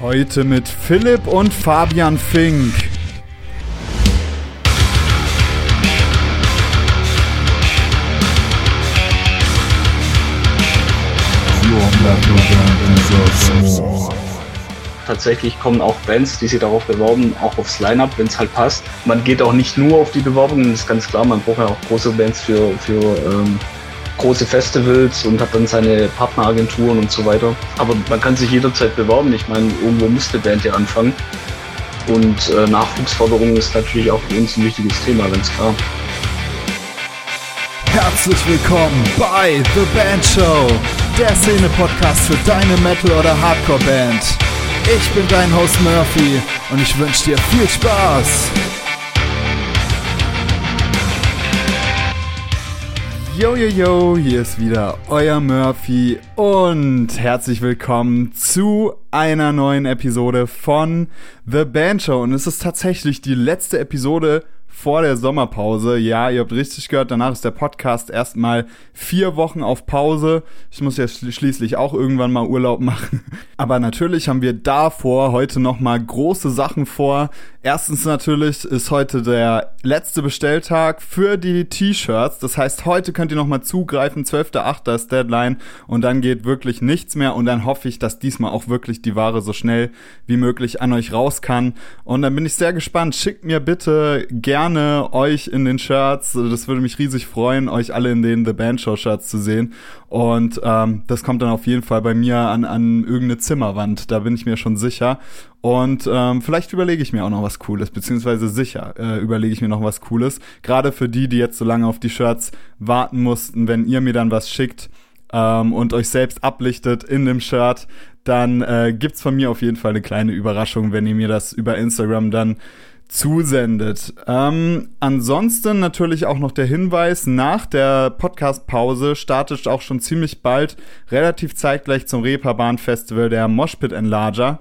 Heute mit Philipp und Fabian Fink. Tatsächlich kommen auch Bands, die sich darauf bewerben, auch aufs Line-Up, wenn es halt passt. Man geht auch nicht nur auf die Bewerbungen, das ist ganz klar, man braucht ja auch große Bands für, für ähm, große Festivals und hat dann seine Partneragenturen und so weiter. Aber man kann sich jederzeit bewerben. Ich meine, irgendwo muss eine Band ja anfangen. Und äh, Nachwuchsförderung ist natürlich auch für uns ein wichtiges Thema, ganz klar. Herzlich willkommen bei The Band Show, der Szene-Podcast für deine Metal- oder Hardcore-Band. Ich bin dein Host Murphy und ich wünsche dir viel Spaß. Yo, yo, yo, hier ist wieder euer Murphy und herzlich willkommen zu einer neuen Episode von The Band Show. Und es ist tatsächlich die letzte Episode vor der Sommerpause. Ja, ihr habt richtig gehört, danach ist der Podcast erstmal vier Wochen auf Pause. Ich muss ja schließlich auch irgendwann mal Urlaub machen. Aber natürlich haben wir davor heute nochmal große Sachen vor. Erstens natürlich ist heute der letzte Bestelltag für die T-Shirts. Das heißt, heute könnt ihr nochmal zugreifen. 12.8. ist Deadline und dann geht wirklich nichts mehr und dann hoffe ich, dass diesmal auch wirklich die Ware so schnell wie möglich an euch raus kann. Und dann bin ich sehr gespannt. Schickt mir bitte gerne euch in den Shirts. Das würde mich riesig freuen, euch alle in den The Band Show Shirts zu sehen. Und ähm, das kommt dann auf jeden Fall bei mir an, an irgendeine Zimmerwand. Da bin ich mir schon sicher. Und ähm, vielleicht überlege ich mir auch noch was Cooles, beziehungsweise sicher äh, überlege ich mir noch was Cooles. Gerade für die, die jetzt so lange auf die Shirts warten mussten, wenn ihr mir dann was schickt ähm, und euch selbst ablichtet in dem Shirt, dann äh, gibt's von mir auf jeden Fall eine kleine Überraschung, wenn ihr mir das über Instagram dann zusendet. Ähm, ansonsten natürlich auch noch der Hinweis, nach der Podcast-Pause startet auch schon ziemlich bald, relativ zeitgleich zum Reeperbahn-Festival der Moshpit Enlarger.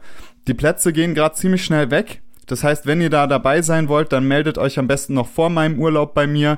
Die Plätze gehen gerade ziemlich schnell weg. Das heißt, wenn ihr da dabei sein wollt, dann meldet euch am besten noch vor meinem Urlaub bei mir,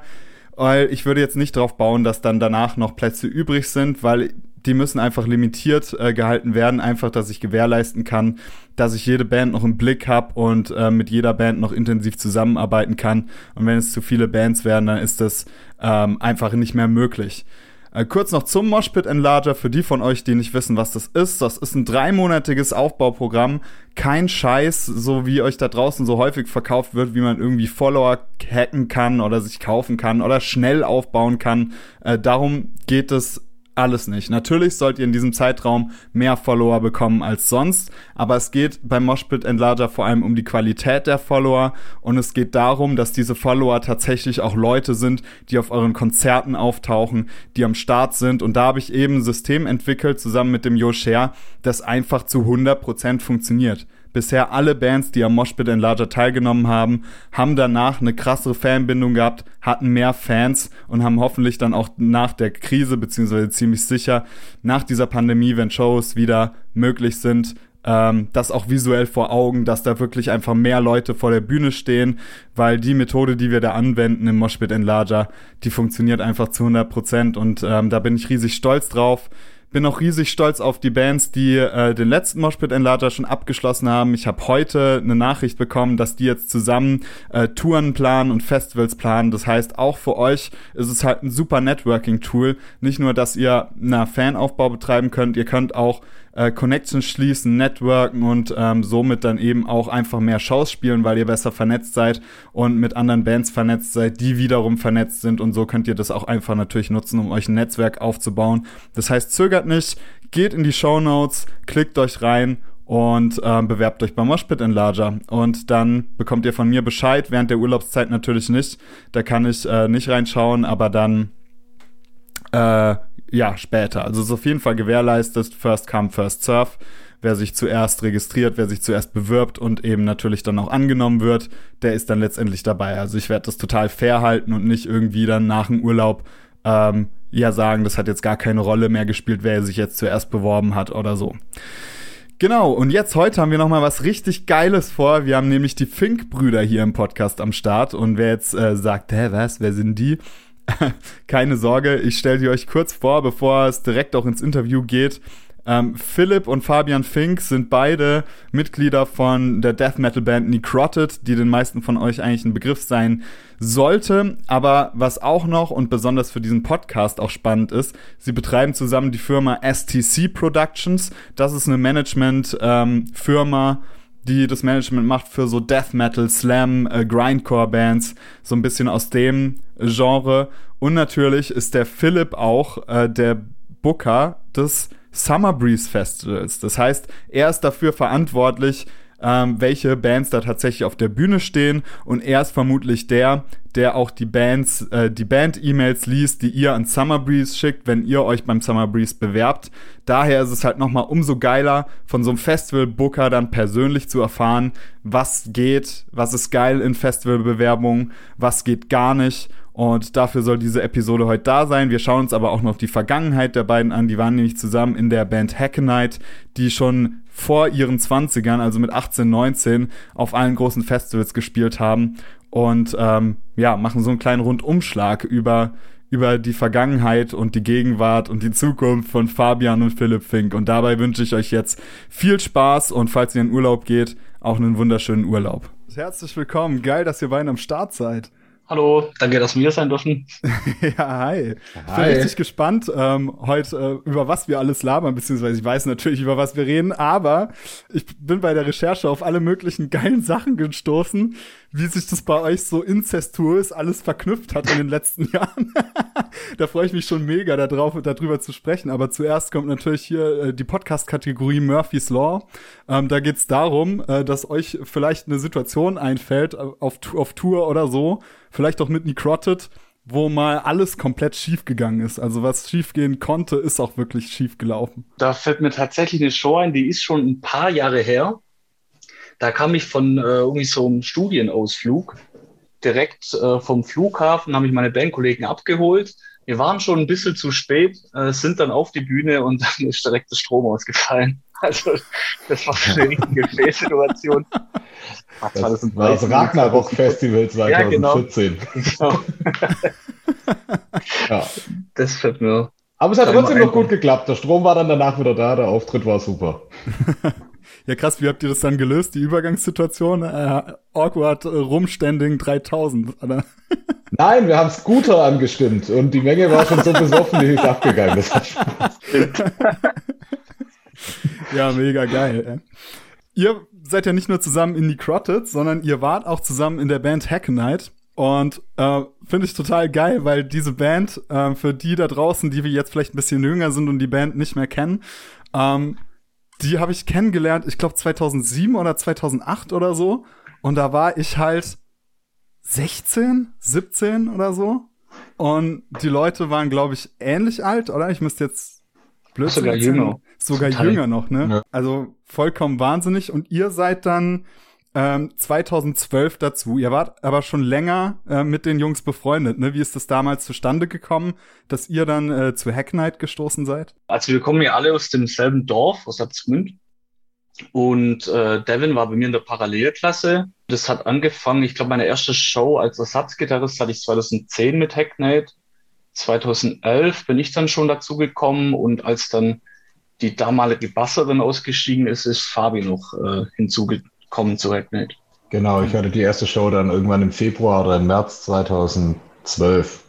weil ich würde jetzt nicht darauf bauen, dass dann danach noch Plätze übrig sind, weil die müssen einfach limitiert äh, gehalten werden, einfach, dass ich gewährleisten kann, dass ich jede Band noch im Blick habe und äh, mit jeder Band noch intensiv zusammenarbeiten kann. Und wenn es zu viele Bands werden, dann ist das ähm, einfach nicht mehr möglich. Äh, kurz noch zum Moshpit Enlarger für die von euch, die nicht wissen, was das ist. Das ist ein dreimonatiges Aufbauprogramm. Kein Scheiß, so wie euch da draußen so häufig verkauft wird, wie man irgendwie Follower hacken kann oder sich kaufen kann oder schnell aufbauen kann. Äh, darum geht es alles nicht. Natürlich sollt ihr in diesem Zeitraum mehr Follower bekommen als sonst, aber es geht beim Moshpit Enlarger vor allem um die Qualität der Follower und es geht darum, dass diese Follower tatsächlich auch Leute sind, die auf euren Konzerten auftauchen, die am Start sind und da habe ich eben ein System entwickelt zusammen mit dem Yosher, das einfach zu 100% funktioniert. Bisher alle Bands, die am Moshpit Enlarger teilgenommen haben, haben danach eine krassere Fanbindung gehabt, hatten mehr Fans und haben hoffentlich dann auch nach der Krise, beziehungsweise ziemlich sicher nach dieser Pandemie, wenn Shows wieder möglich sind, ähm, das auch visuell vor Augen, dass da wirklich einfach mehr Leute vor der Bühne stehen, weil die Methode, die wir da anwenden im Moshpit Enlarger, die funktioniert einfach zu 100 Prozent und ähm, da bin ich riesig stolz drauf. Bin auch riesig stolz auf die Bands, die äh, den letzten Moshpit Enlarger schon abgeschlossen haben. Ich habe heute eine Nachricht bekommen, dass die jetzt zusammen äh, Touren planen und Festivals planen. Das heißt, auch für euch ist es halt ein super Networking-Tool. Nicht nur, dass ihr na Fanaufbau betreiben könnt, ihr könnt auch äh, Connections schließen, networken und ähm, somit dann eben auch einfach mehr Shows spielen, weil ihr besser vernetzt seid und mit anderen Bands vernetzt seid, die wiederum vernetzt sind und so könnt ihr das auch einfach natürlich nutzen, um euch ein Netzwerk aufzubauen. Das heißt, zögert nicht, geht in die Show Notes, klickt euch rein und ähm, bewerbt euch beim Moshpit Enlarger. Und dann bekommt ihr von mir Bescheid, während der Urlaubszeit natürlich nicht. Da kann ich äh, nicht reinschauen, aber dann äh, ja, später. Also es ist auf jeden Fall gewährleistet, first come, first serve. Wer sich zuerst registriert, wer sich zuerst bewirbt und eben natürlich dann auch angenommen wird, der ist dann letztendlich dabei. Also ich werde das total fair halten und nicht irgendwie dann nach dem Urlaub ähm, ja sagen, das hat jetzt gar keine Rolle mehr gespielt, wer sich jetzt zuerst beworben hat oder so. Genau, und jetzt heute haben wir nochmal was richtig Geiles vor. Wir haben nämlich die Fink-Brüder hier im Podcast am Start. Und wer jetzt äh, sagt, hä, was, wer sind die? Keine Sorge, ich stelle die euch kurz vor, bevor es direkt auch ins Interview geht. Ähm, Philipp und Fabian Fink sind beide Mitglieder von der Death Metal Band Necroted, die den meisten von euch eigentlich ein Begriff sein sollte. Aber was auch noch und besonders für diesen Podcast auch spannend ist, sie betreiben zusammen die Firma STC Productions. Das ist eine Management-Firma. Ähm, die das Management macht für so Death Metal, Slam, äh, Grindcore Bands, so ein bisschen aus dem Genre. Und natürlich ist der Philipp auch äh, der Booker des Summer Breeze Festivals. Das heißt, er ist dafür verantwortlich, ähm, welche Bands da tatsächlich auf der Bühne stehen und er ist vermutlich der, der auch die Bands, äh, die Band-E-Mails liest, die ihr an Summer Breeze schickt, wenn ihr euch beim Summer Breeze bewerbt. Daher ist es halt nochmal umso geiler, von so einem Festival-Booker dann persönlich zu erfahren, was geht, was ist geil in Festivalbewerbungen, was geht gar nicht und dafür soll diese Episode heute da sein. Wir schauen uns aber auch noch die Vergangenheit der beiden an. Die waren nämlich zusammen in der Band Hackenite, die schon vor ihren 20ern, also mit 18, 19, auf allen großen Festivals gespielt haben. Und ähm, ja, machen so einen kleinen Rundumschlag über, über die Vergangenheit und die Gegenwart und die Zukunft von Fabian und Philipp Fink. Und dabei wünsche ich euch jetzt viel Spaß und falls ihr in Urlaub geht, auch einen wunderschönen Urlaub. Herzlich willkommen. Geil, dass ihr beiden am Start seid. Hallo, danke, dass wir sein dürfen. ja, hi. Ich bin richtig gespannt ähm, heute, äh, über was wir alles labern, beziehungsweise ich weiß natürlich, über was wir reden, aber ich bin bei der Recherche auf alle möglichen geilen Sachen gestoßen, wie sich das bei euch so incestuös alles verknüpft hat in den letzten Jahren. da freue ich mich schon mega darauf, darüber zu sprechen. Aber zuerst kommt natürlich hier äh, die Podcast-Kategorie Murphy's Law. Ähm, da geht's darum, äh, dass euch vielleicht eine Situation einfällt, äh, auf, auf Tour oder so, vielleicht auch mit Necroted, wo mal alles komplett schief gegangen ist. Also was schiefgehen konnte, ist auch wirklich schief gelaufen. Da fällt mir tatsächlich eine Show ein, die ist schon ein paar Jahre her. Da kam ich von äh, irgendwie so einem Studienausflug direkt äh, vom Flughafen, habe ich meine Bandkollegen abgeholt. Wir waren schon ein bisschen zu spät, äh, sind dann auf die Bühne und dann ist direkt der Strom ausgefallen. Also das war eine richtige Fehlsituation. Das, das war das Ragnarok Festival 2014. Ja, genau. ja. Das fällt mir. Aber es hat trotzdem noch gut geklappt. Der Strom war dann danach wieder da, der Auftritt war super. Ja, krass, wie habt ihr das dann gelöst, die Übergangssituation? Äh, awkward äh, Rumstanding 3000, oder? Nein, wir haben Scooter angestimmt und die Menge war schon so besoffen, die ist abgegangen. Das hat Spaß. ja, mega geil. Ihr seid ja nicht nur zusammen in Necroted, sondern ihr wart auch zusammen in der Band Hackenite. Und äh, finde ich total geil, weil diese Band, äh, für die da draußen, die wir jetzt vielleicht ein bisschen jünger sind und die Band nicht mehr kennen, ähm, die habe ich kennengelernt, ich glaube 2007 oder 2008 oder so. Und da war ich halt 16, 17 oder so. Und die Leute waren, glaube ich, ähnlich alt, oder? Ich müsste jetzt blöd Sogar jünger. Sogar Total. jünger noch, ne? Ja. Also vollkommen wahnsinnig. Und ihr seid dann ähm, 2012 dazu. Ihr wart aber schon länger äh, mit den Jungs befreundet. Ne? Wie ist das damals zustande gekommen, dass ihr dann äh, zu Hacknight gestoßen seid? Also wir kommen ja alle aus demselben Dorf, aus Abzmünd. Und äh, Devin war bei mir in der Parallelklasse. Das hat angefangen, ich glaube, meine erste Show als Ersatzgitarrist hatte ich 2010 mit Hacknight. 2011 bin ich dann schon dazu gekommen und als dann die damalige Basserin ausgestiegen ist, ist Fabi noch äh, hinzugekommen kommen zu Hackney. Genau, ich hatte die erste Show dann irgendwann im Februar oder im März 2012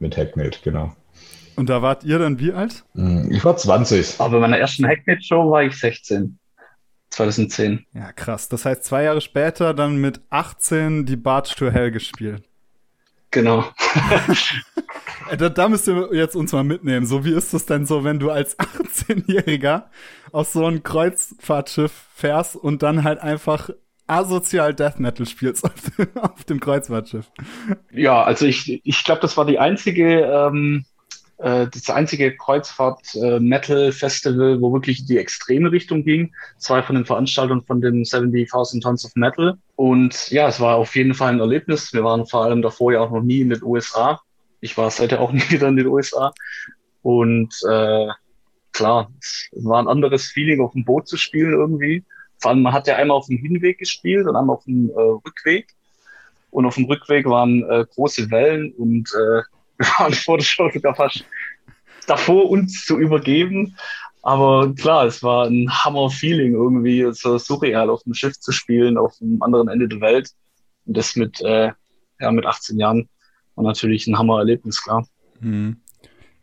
mit Hackney, genau. Und da wart ihr dann wie alt? Hm, ich war 20. Aber bei meiner ersten Hackney-Show war ich 16. 2010. Ja, krass. Das heißt, zwei Jahre später dann mit 18 die Barge to Hell gespielt. Genau. da, da müsst ihr jetzt uns mal mitnehmen. So, wie ist das denn so, wenn du als 18-Jähriger auf so ein Kreuzfahrtschiff fährst und dann halt einfach asozial Death Metal spielst auf dem, auf dem Kreuzfahrtschiff? Ja, also ich, ich glaube, das war die einzige, ähm, äh, das einzige Kreuzfahrt-Metal-Festival, äh, wo wirklich die extreme Richtung ging. Zwei von den Veranstaltern von den 70.000 Tons of Metal. Und ja, es war auf jeden Fall ein Erlebnis. Wir waren vor allem davor ja auch noch nie in den USA. Ich war seitdem auch nie wieder in den USA. Und äh, klar, es war ein anderes Feeling, auf dem Boot zu spielen irgendwie. Vor allem, man hat ja einmal auf dem Hinweg gespielt und einmal auf dem äh, Rückweg. Und auf dem Rückweg waren äh, große Wellen und äh, wir waren vor der Show sogar fast davor, uns zu übergeben. Aber klar, es war ein Hammer-Feeling irgendwie, so surreal auf dem Schiff zu spielen, auf dem anderen Ende der Welt. Und das mit, äh, ja, mit 18 Jahren war natürlich ein Hammer-Erlebnis, klar. Mhm.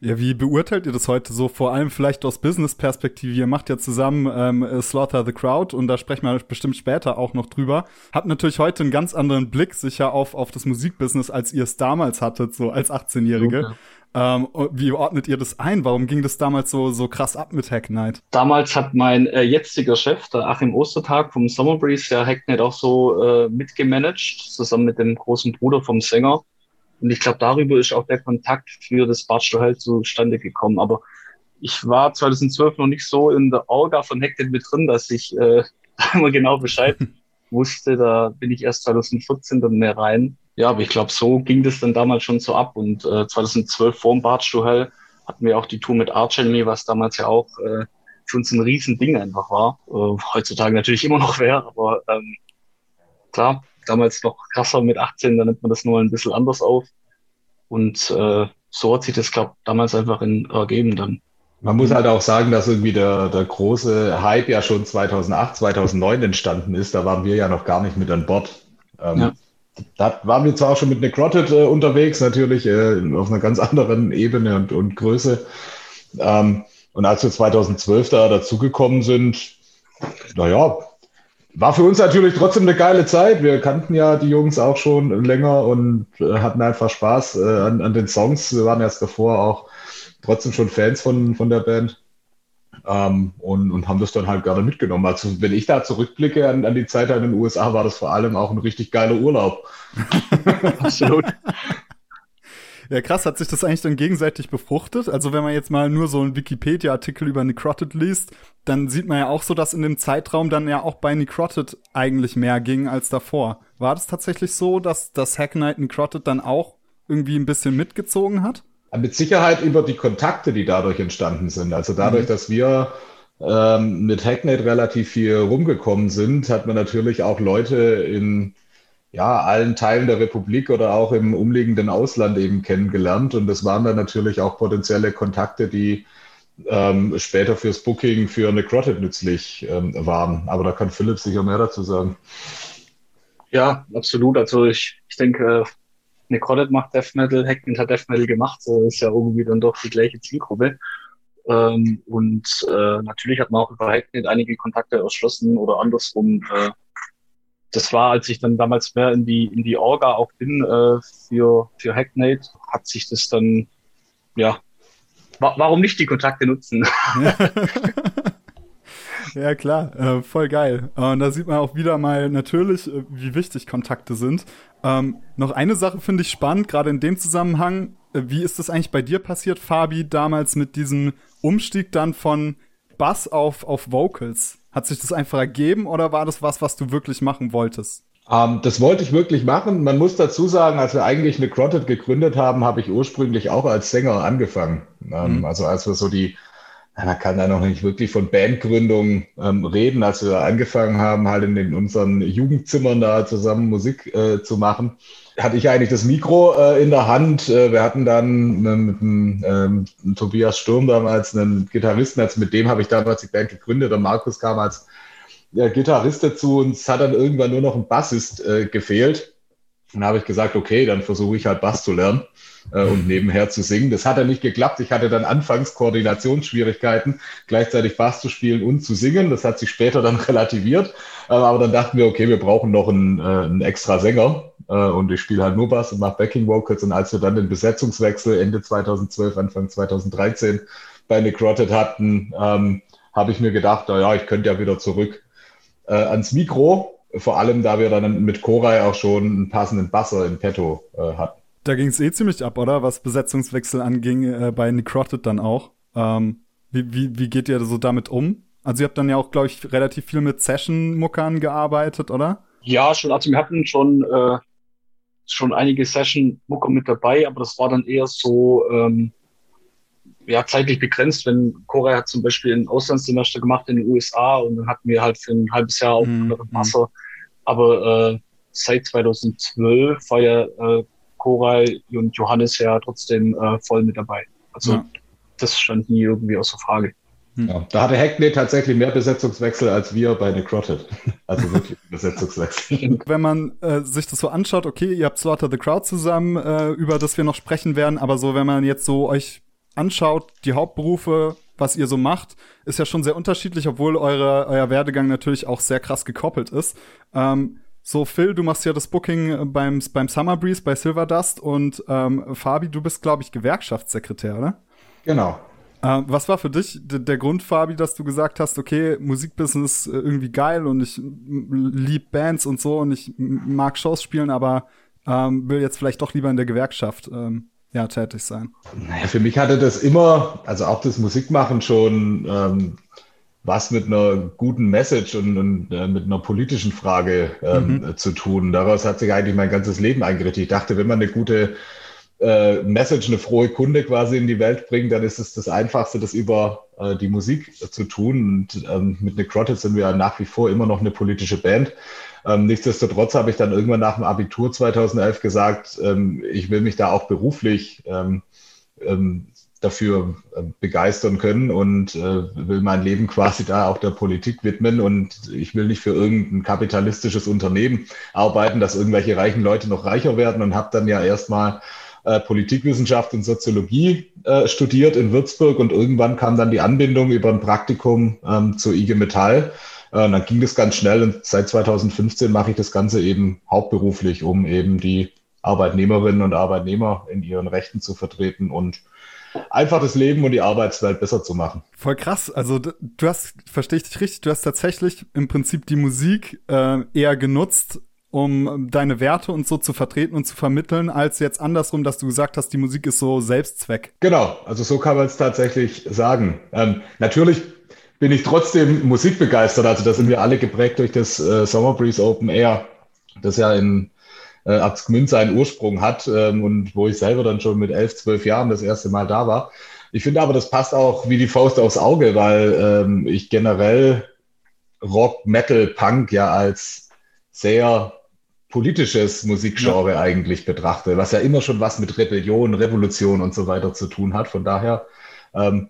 Ja, wie beurteilt ihr das heute so? Vor allem vielleicht aus Business-Perspektive. Ihr macht ja zusammen ähm, Slaughter the Crowd und da sprechen wir bestimmt später auch noch drüber. Habt natürlich heute einen ganz anderen Blick sicher auf, auf das Musikbusiness, als ihr es damals hattet, so als 18-Jährige. Okay. Ähm, wie ordnet ihr das ein? Warum ging das damals so, so krass ab mit Hack Night? Damals hat mein äh, jetziger Chef, der Achim Ostertag vom Summer Breeze, ja Hack Night auch so äh, mitgemanagt, zusammen mit dem großen Bruder vom Sänger. Und ich glaube, darüber ist auch der Kontakt für das Barstow Hell zustande gekommen. Aber ich war 2012 noch nicht so in der Orga von Hacknet mit drin, dass ich äh, immer genau Bescheid wusste. Da bin ich erst 2014 dann mehr rein. Ja, aber ich glaube, so ging das dann damals schon so ab. Und äh, 2012 vor dem Barstow Hell hatten wir auch die Tour mit Arch Enemy, was damals ja auch äh, für uns ein Riesending einfach war. Äh, heutzutage natürlich immer noch wäre, aber ähm, klar, damals noch krasser mit 18, da nimmt man das nur ein bisschen anders auf. Und äh, so hat sich das, glaube damals einfach in, ergeben dann. Man muss halt auch sagen, dass irgendwie der, der große Hype ja schon 2008, 2009 entstanden ist. Da waren wir ja noch gar nicht mit an Bord. Ähm, ja. Da waren wir zwar auch schon mit Necroted äh, unterwegs, natürlich äh, auf einer ganz anderen Ebene und, und Größe. Ähm, und als wir 2012 da dazugekommen sind, naja, war für uns natürlich trotzdem eine geile Zeit. Wir kannten ja die Jungs auch schon länger und äh, hatten einfach Spaß äh, an, an, den Songs. Wir waren erst davor auch trotzdem schon Fans von, von der Band ähm, und, und haben das dann halt gerne mitgenommen. Also wenn ich da zurückblicke an, an die Zeit in den USA, war das vor allem auch ein richtig geiler Urlaub. Absolut. Ja, krass, hat sich das eigentlich dann gegenseitig befruchtet? Also wenn man jetzt mal nur so einen Wikipedia-Artikel über Necroted liest, dann sieht man ja auch so, dass in dem Zeitraum dann ja auch bei Necroted eigentlich mehr ging als davor. War das tatsächlich so, dass das Hack Knight Necroted dann auch irgendwie ein bisschen mitgezogen hat? Mit Sicherheit über die Kontakte, die dadurch entstanden sind. Also dadurch, mhm. dass wir ähm, mit Hacknet relativ viel rumgekommen sind, hat man natürlich auch Leute in ja, allen Teilen der Republik oder auch im umliegenden Ausland eben kennengelernt. Und das waren dann natürlich auch potenzielle Kontakte, die ähm, später fürs Booking für Necrotic nützlich ähm, waren. Aber da kann Philipp sicher mehr dazu sagen. Ja, absolut. Also ich, ich denke, Necrotic macht Death Metal, Hackman hat Death Metal gemacht. So ist ja irgendwie dann doch die gleiche Zielgruppe. Ähm, und äh, natürlich hat man auch über Hacknet einige Kontakte erschlossen oder andersrum äh, das war, als ich dann damals mehr in die, in die Orga auch bin äh, für, für Hacknate, hat sich das dann, ja, wa warum nicht die Kontakte nutzen? ja, klar, äh, voll geil. Und da sieht man auch wieder mal natürlich, äh, wie wichtig Kontakte sind. Ähm, noch eine Sache finde ich spannend, gerade in dem Zusammenhang. Äh, wie ist das eigentlich bei dir passiert, Fabi, damals mit diesem Umstieg dann von Bass auf, auf Vocals? Hat sich das einfach ergeben oder war das was, was du wirklich machen wolltest? Ähm, das wollte ich wirklich machen. Man muss dazu sagen, als wir eigentlich eine Crotted gegründet haben, habe ich ursprünglich auch als Sänger angefangen. Um, mhm. Also als wir so die, man kann da noch nicht wirklich von Bandgründung ähm, reden, als wir angefangen haben, halt in, den, unseren Jugendzimmern da zusammen Musik äh, zu machen hatte ich eigentlich das Mikro äh, in der Hand. Äh, wir hatten dann äh, mit dem ähm, Tobias Sturm damals einen Gitarristen, also mit dem habe ich damals die Band gegründet und Markus kam als äh, Gitarrist dazu und es hat dann irgendwann nur noch ein Bassist äh, gefehlt. Dann habe ich gesagt, okay, dann versuche ich halt Bass zu lernen äh, und nebenher zu singen. Das hat ja nicht geklappt. Ich hatte dann anfangs Koordinationsschwierigkeiten, gleichzeitig Bass zu spielen und zu singen. Das hat sich später dann relativiert. Äh, aber dann dachten wir, okay, wir brauchen noch einen, äh, einen extra Sänger. Äh, und ich spiele halt nur Bass und mache Backing Vocals. Und als wir dann den Besetzungswechsel Ende 2012, Anfang 2013 bei Necroted hatten, ähm, habe ich mir gedacht, na ja, ich könnte ja wieder zurück äh, ans Mikro vor allem, da wir dann mit Koray auch schon einen passenden Basser in petto äh, hatten. Da ging es eh ziemlich ab, oder? Was Besetzungswechsel anging, äh, bei Necroted dann auch. Ähm, wie, wie, wie geht ihr so damit um? Also ihr habt dann ja auch, glaube ich, relativ viel mit Session-Muckern gearbeitet, oder? Ja, schon. Also wir hatten schon, äh, schon einige Session-Mucker mit dabei, aber das war dann eher so ähm, ja, zeitlich begrenzt. Wenn Korea hat zum Beispiel ein Auslandssemester gemacht in den USA und dann hatten wir halt für ein halbes Jahr auch mhm. Wasser aber äh, seit 2012 war ja äh, Koray und Johannes ja trotzdem äh, voll mit dabei. Also ja. das stand nie irgendwie außer Frage. Hm. Ja, da hatte Hackney tatsächlich mehr Besetzungswechsel als wir bei Necroted. Also wirklich Besetzungswechsel. Wenn man äh, sich das so anschaut, okay, ihr habt Slaughter the Crowd zusammen, äh, über das wir noch sprechen werden, aber so, wenn man jetzt so euch anschaut, die Hauptberufe, was ihr so macht, ist ja schon sehr unterschiedlich, obwohl eure, euer Werdegang natürlich auch sehr krass gekoppelt ist. Ähm, so, Phil, du machst ja das Booking beim, beim Summer Breeze bei Silverdust und ähm, Fabi, du bist, glaube ich, Gewerkschaftssekretär, oder? Genau. Äh, was war für dich der Grund, Fabi, dass du gesagt hast, okay, Musikbusiness äh, irgendwie geil und ich lieb Bands und so und ich mag Shows spielen, aber ähm, will jetzt vielleicht doch lieber in der Gewerkschaft ähm, ja, tätig sein? Naja, für mich hatte das immer, also auch das Musikmachen schon ähm, was mit einer guten Message und, und äh, mit einer politischen Frage ähm, mhm. zu tun. Daraus hat sich eigentlich mein ganzes Leben eingerichtet. Ich dachte, wenn man eine gute äh, Message, eine frohe Kunde quasi in die Welt bringen, dann ist es das Einfachste, das über äh, die Musik zu tun. Und ähm, mit Necrotic sind wir ja nach wie vor immer noch eine politische Band. Ähm, nichtsdestotrotz habe ich dann irgendwann nach dem Abitur 2011 gesagt, ähm, ich will mich da auch beruflich ähm, ähm, dafür äh, begeistern können und äh, will mein Leben quasi da auch der Politik widmen und ich will nicht für irgendein kapitalistisches Unternehmen arbeiten, dass irgendwelche reichen Leute noch reicher werden und habe dann ja erstmal äh, Politikwissenschaft und Soziologie studiert in Würzburg und irgendwann kam dann die Anbindung über ein Praktikum ähm, zur IG Metall. Äh, dann ging das ganz schnell und seit 2015 mache ich das Ganze eben hauptberuflich, um eben die Arbeitnehmerinnen und Arbeitnehmer in ihren Rechten zu vertreten und einfach das Leben und die Arbeitswelt besser zu machen. Voll krass. Also du hast, verstehe ich dich richtig, du hast tatsächlich im Prinzip die Musik äh, eher genutzt, um deine Werte und so zu vertreten und zu vermitteln, als jetzt andersrum, dass du gesagt hast, die Musik ist so Selbstzweck. Genau, also so kann man es tatsächlich sagen. Ähm, natürlich bin ich trotzdem musikbegeistert. Also da sind wir alle geprägt durch das äh, Summer Breeze Open Air, das ja in äh, Absgmünd seinen Ursprung hat ähm, und wo ich selber dann schon mit elf, zwölf Jahren das erste Mal da war. Ich finde aber, das passt auch wie die Faust aufs Auge, weil ähm, ich generell Rock, Metal, Punk ja als sehr politisches Musikgenre ja. eigentlich betrachte, was ja immer schon was mit Rebellion, Revolution und so weiter zu tun hat. Von daher ähm,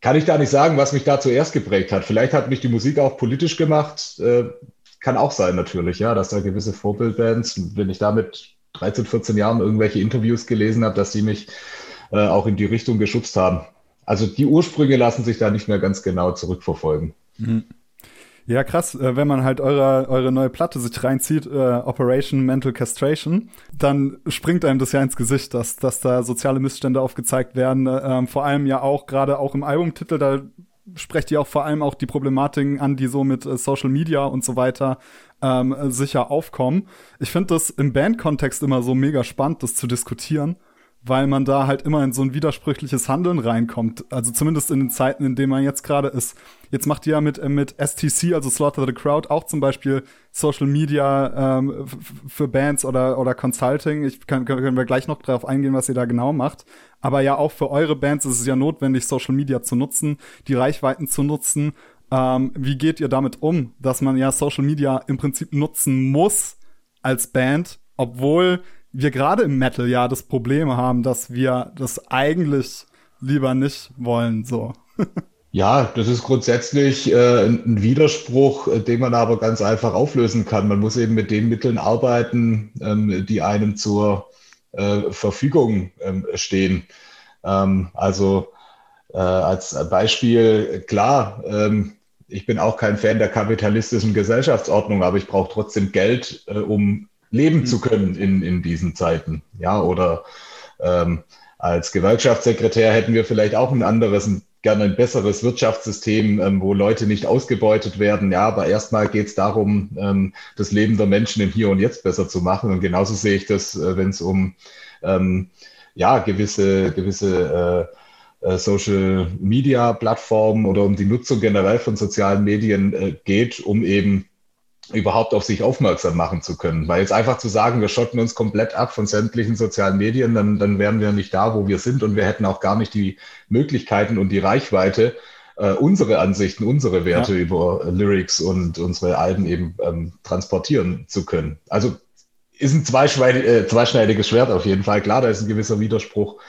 kann ich da nicht sagen, was mich da zuerst geprägt hat. Vielleicht hat mich die Musik auch politisch gemacht. Äh, kann auch sein natürlich, ja, dass da gewisse Vorbildbands, wenn ich da mit 13, 14 Jahren irgendwelche Interviews gelesen habe, dass die mich äh, auch in die Richtung geschubst haben. Also die Ursprünge lassen sich da nicht mehr ganz genau zurückverfolgen. Mhm. Ja, krass, äh, wenn man halt eure, eure neue Platte sich reinzieht, äh, Operation Mental Castration, dann springt einem das ja ins Gesicht, dass, dass da soziale Missstände aufgezeigt werden. Äh, vor allem ja auch, gerade auch im Albumtitel, da sprecht ihr auch vor allem auch die Problematiken an, die so mit äh, Social Media und so weiter ähm, sicher aufkommen. Ich finde das im Bandkontext immer so mega spannend, das zu diskutieren weil man da halt immer in so ein widersprüchliches Handeln reinkommt. Also zumindest in den Zeiten, in denen man jetzt gerade ist. Jetzt macht ihr ja mit, äh, mit STC, also Slaughter the Crowd, auch zum Beispiel Social Media ähm, für Bands oder, oder Consulting. Ich kann, können wir gleich noch darauf eingehen, was ihr da genau macht. Aber ja, auch für eure Bands ist es ja notwendig, Social Media zu nutzen, die Reichweiten zu nutzen. Ähm, wie geht ihr damit um, dass man ja Social Media im Prinzip nutzen muss als Band, obwohl wir gerade im Metal ja das Problem haben, dass wir das eigentlich lieber nicht wollen, so. Ja, das ist grundsätzlich äh, ein Widerspruch, äh, den man aber ganz einfach auflösen kann. Man muss eben mit den Mitteln arbeiten, ähm, die einem zur äh, Verfügung ähm, stehen. Ähm, also äh, als Beispiel, klar, ähm, ich bin auch kein Fan der kapitalistischen Gesellschaftsordnung, aber ich brauche trotzdem Geld, äh, um leben mhm. zu können in, in diesen Zeiten. Ja, oder ähm, als Gewerkschaftssekretär hätten wir vielleicht auch ein anderes, ein, gerne ein besseres Wirtschaftssystem, ähm, wo Leute nicht ausgebeutet werden. Ja, aber erstmal geht es darum, ähm, das Leben der Menschen im Hier und Jetzt besser zu machen. Und genauso sehe ich das, äh, wenn es um ähm, ja, gewisse, gewisse äh, äh, Social Media Plattformen oder um die Nutzung generell von sozialen Medien äh, geht, um eben überhaupt auf sich aufmerksam machen zu können. Weil jetzt einfach zu sagen, wir schotten uns komplett ab von sämtlichen sozialen Medien, dann, dann wären wir nicht da, wo wir sind und wir hätten auch gar nicht die Möglichkeiten und die Reichweite, äh, unsere Ansichten, unsere Werte ja. über Lyrics und unsere Alben eben ähm, transportieren zu können. Also ist ein zweischneidiges Schwert auf jeden Fall. Klar, da ist ein gewisser Widerspruch.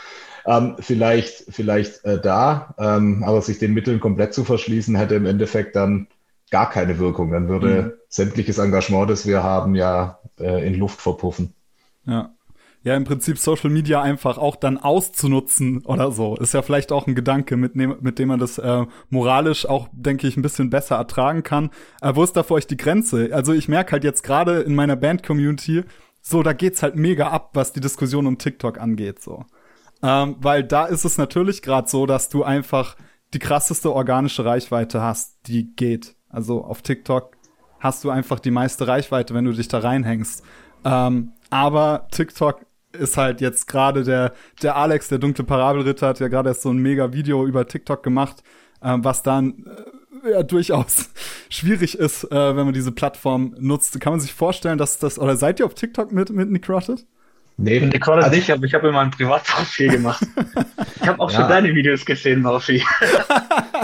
Ähm, vielleicht vielleicht äh, da, ähm, aber sich den Mitteln komplett zu verschließen, hätte im Endeffekt dann gar keine Wirkung. Dann würde mhm. sämtliches Engagement, das wir haben, ja äh, in Luft verpuffen. Ja. Ja, im Prinzip Social Media einfach auch dann auszunutzen oder so. Ist ja vielleicht auch ein Gedanke, mit, ne mit dem man das äh, moralisch auch, denke ich, ein bisschen besser ertragen kann. Äh, wo ist da für euch die Grenze? Also ich merke halt jetzt gerade in meiner Band-Community, so, da geht's halt mega ab, was die Diskussion um TikTok angeht, so. Ähm, weil da ist es natürlich gerade so, dass du einfach die krasseste organische Reichweite hast, die geht. Also auf TikTok hast du einfach die meiste Reichweite, wenn du dich da reinhängst. Ähm, aber TikTok ist halt jetzt gerade der, der Alex, der dunkle Parabelritter, hat ja gerade erst so ein mega Video über TikTok gemacht, ähm, was dann äh, ja durchaus schwierig ist, äh, wenn man diese Plattform nutzt. Kann man sich vorstellen, dass das, oder seid ihr auf TikTok mit, mit Necroted? Nee, Necroted also, nicht, aber ich habe immer ein Privatprofil gemacht. ich habe auch ja. schon deine Videos gesehen, Murphy.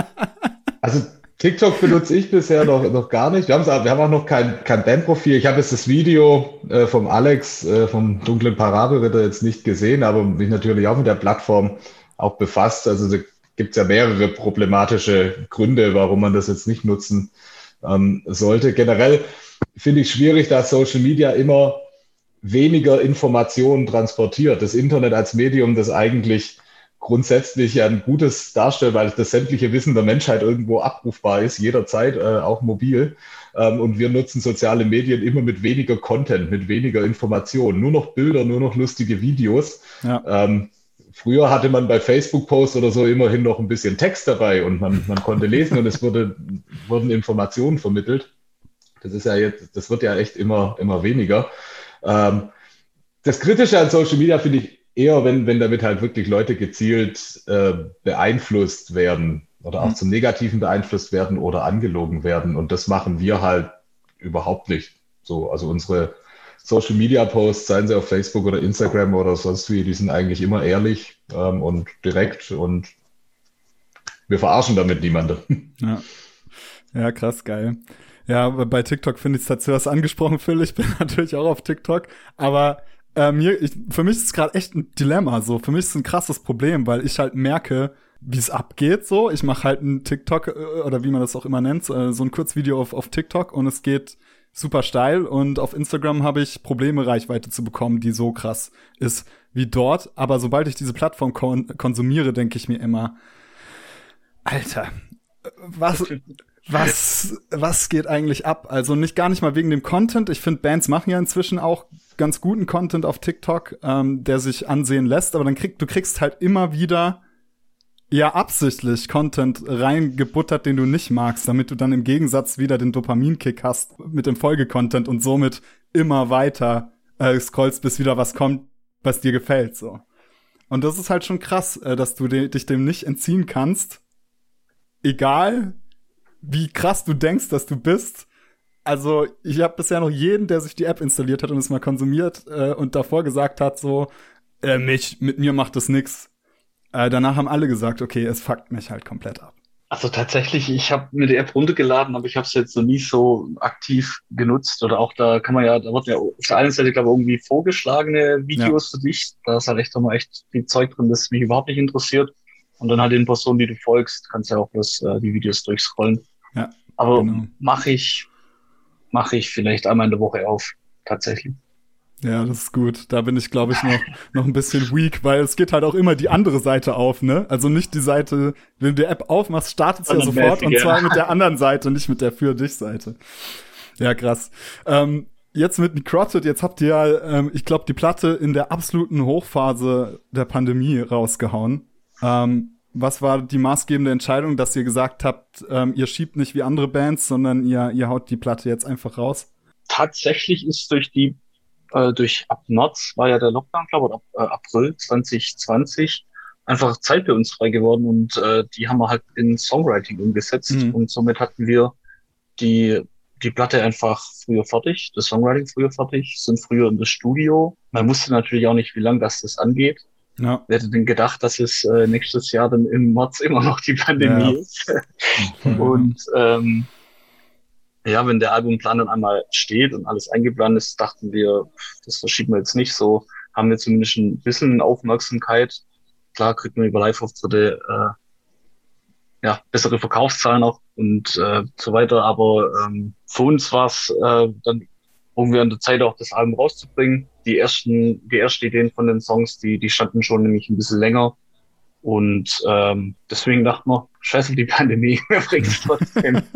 also TikTok benutze ich bisher noch, noch gar nicht. Wir, wir haben auch noch kein, kein Bandprofil. Ich habe jetzt das Video äh, vom Alex, äh, vom dunklen Parabelritter jetzt nicht gesehen, aber mich natürlich auch mit der Plattform auch befasst. Also da gibt es ja mehrere problematische Gründe, warum man das jetzt nicht nutzen ähm, sollte. Generell finde ich schwierig, dass Social Media immer weniger Informationen transportiert. Das Internet als Medium, das eigentlich grundsätzlich ja ein gutes darstellt, weil das sämtliche Wissen der Menschheit irgendwo abrufbar ist, jederzeit, äh, auch mobil. Ähm, und wir nutzen soziale Medien immer mit weniger Content, mit weniger Informationen, nur noch Bilder, nur noch lustige Videos. Ja. Ähm, früher hatte man bei Facebook-Posts oder so immerhin noch ein bisschen Text dabei und man, man konnte lesen und es wurde, wurden Informationen vermittelt. Das ist ja jetzt, das wird ja echt immer, immer weniger. Ähm, das Kritische an Social Media finde ich eher, wenn, wenn damit halt wirklich Leute gezielt äh, beeinflusst werden oder auch mhm. zum Negativen beeinflusst werden oder angelogen werden. Und das machen wir halt überhaupt nicht. So, also unsere Social Media Posts, seien sie auf Facebook oder Instagram oder sonst wie, die sind eigentlich immer ehrlich ähm, und direkt und wir verarschen damit niemanden. Ja. ja, krass, geil. Ja, bei TikTok finde ich es dazu was angesprochen, Phil. Ich bin natürlich auch auf TikTok, aber äh, mir, ich, für mich ist es gerade echt ein Dilemma. So, für mich ist es ein krasses Problem, weil ich halt merke, wie es abgeht. So, ich mache halt ein TikTok äh, oder wie man das auch immer nennt, äh, so ein Kurzvideo auf, auf TikTok und es geht super steil. Und auf Instagram habe ich Probleme, Reichweite zu bekommen, die so krass ist wie dort. Aber sobald ich diese Plattform kon konsumiere, denke ich mir immer, Alter, was, was, was geht eigentlich ab? Also nicht gar nicht mal wegen dem Content. Ich finde, Bands machen ja inzwischen auch ganz guten Content auf TikTok, ähm, der sich ansehen lässt, aber dann kriegst du kriegst halt immer wieder ja absichtlich Content reingebuttert, den du nicht magst, damit du dann im Gegensatz wieder den Dopaminkick hast mit dem Folgecontent und somit immer weiter äh, scrollst, bis wieder was kommt, was dir gefällt, so. Und das ist halt schon krass, äh, dass du dich dem nicht entziehen kannst, egal wie krass du denkst, dass du bist. Also, ich habe bisher noch jeden, der sich die App installiert hat und es mal konsumiert äh, und davor gesagt hat, so, äh, mich, mit mir macht das nix. Äh, danach haben alle gesagt, okay, es fuckt mich halt komplett ab. Also tatsächlich, ich habe mir die App runtergeladen, aber ich habe es jetzt noch nie so aktiv genutzt. Oder auch da kann man ja, da wird ja auf der einen Seite, glaube ich, irgendwie vorgeschlagene Videos ja. für dich. Da ist halt echt nochmal echt viel Zeug drin, das mich überhaupt nicht interessiert. Und dann halt den Personen, die du folgst, kannst du ja auch bloß äh, die Videos durchscrollen. Ja, Aber genau. mache ich, mache ich vielleicht einmal in der Woche auf, tatsächlich. Ja, das ist gut. Da bin ich, glaube ich, noch, noch ein bisschen weak, weil es geht halt auch immer die andere Seite auf, ne? Also nicht die Seite, wenn du die App aufmachst, startet es ja sofort und zwar mit der anderen Seite, nicht mit der für dich Seite. Ja, krass. Ähm, jetzt mit Necroted, jetzt habt ihr ja, ähm, ich glaube, die Platte in der absoluten Hochphase der Pandemie rausgehauen. Ähm, was war die maßgebende Entscheidung, dass ihr gesagt habt, ähm, ihr schiebt nicht wie andere Bands, sondern ihr, ihr haut die Platte jetzt einfach raus? Tatsächlich ist durch die, äh, durch ab März war ja der Lockdown, glaube ich, ab äh, April 2020 einfach Zeit für uns frei geworden und äh, die haben wir halt in Songwriting umgesetzt mhm. und somit hatten wir die die Platte einfach früher fertig, das Songwriting früher fertig, sind früher in das Studio. Man wusste natürlich auch nicht, wie lange das das angeht. Ja. Wer hätte denn gedacht, dass es äh, nächstes Jahr dann im März immer noch die Pandemie ja. ist? und ähm, ja, wenn der Albumplan dann einmal steht und alles eingeplant ist, dachten wir, das verschieben wir jetzt nicht so, haben wir zumindest ein bisschen Aufmerksamkeit klar kriegt man über Live-Auftritte äh, ja, bessere Verkaufszahlen auch und äh, so weiter. Aber ähm, für uns war es äh, dann irgendwie an der Zeit auch das Album rauszubringen. Die ersten, die ersten Ideen von den Songs, die, die standen schon nämlich ein bisschen länger. Und ähm, deswegen dachten wir, scheiße die Pandemie, wir bringen es trotzdem.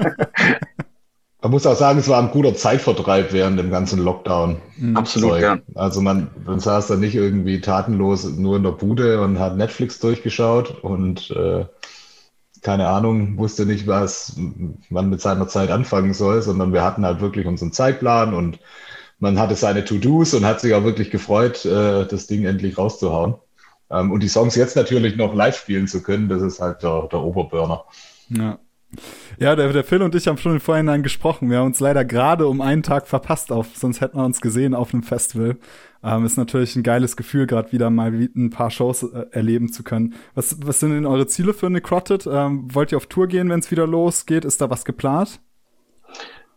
Man muss auch sagen, es war ein guter Zeitvertreib während dem ganzen Lockdown. Mhm. Absolut, ja. Also man, man saß da nicht irgendwie tatenlos nur in der Bude und hat Netflix durchgeschaut und äh, keine Ahnung, wusste nicht, was man mit seiner Zeit anfangen soll, sondern wir hatten halt wirklich unseren Zeitplan und man hatte seine To-Dos und hat sich auch wirklich gefreut, äh, das Ding endlich rauszuhauen. Ähm, und die Songs jetzt natürlich noch live spielen zu können, das ist halt der, der Oberburner. Ja. Ja, der, der Phil und ich haben schon im Vorhinein gesprochen. Wir haben uns leider gerade um einen Tag verpasst, auf, sonst hätten wir uns gesehen auf einem Festival. Ähm, ist natürlich ein geiles Gefühl, gerade wieder mal ein paar Shows äh, erleben zu können. Was, was sind denn eure Ziele für Necroted? Ähm, wollt ihr auf Tour gehen, wenn es wieder losgeht? Ist da was geplant?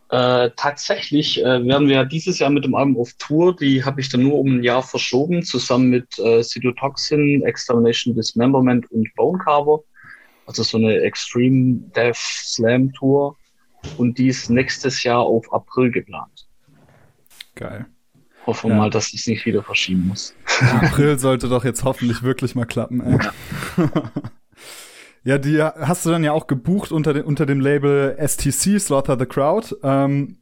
Äh, tatsächlich äh, werden wir dieses Jahr mit dem Album auf Tour. Die habe ich dann nur um ein Jahr verschoben, zusammen mit äh, Cytotoxin, Extermination Dismemberment und Bone Carver. Also so eine Extreme Death Slam Tour. Und die ist nächstes Jahr auf April geplant. Geil. Hoffen wir ja. mal, dass es nicht wieder verschieben muss. April sollte doch jetzt hoffentlich wirklich mal klappen, ey. Ja. ja, die hast du dann ja auch gebucht unter, de, unter dem Label STC, Slaughter the Crowd. Ähm,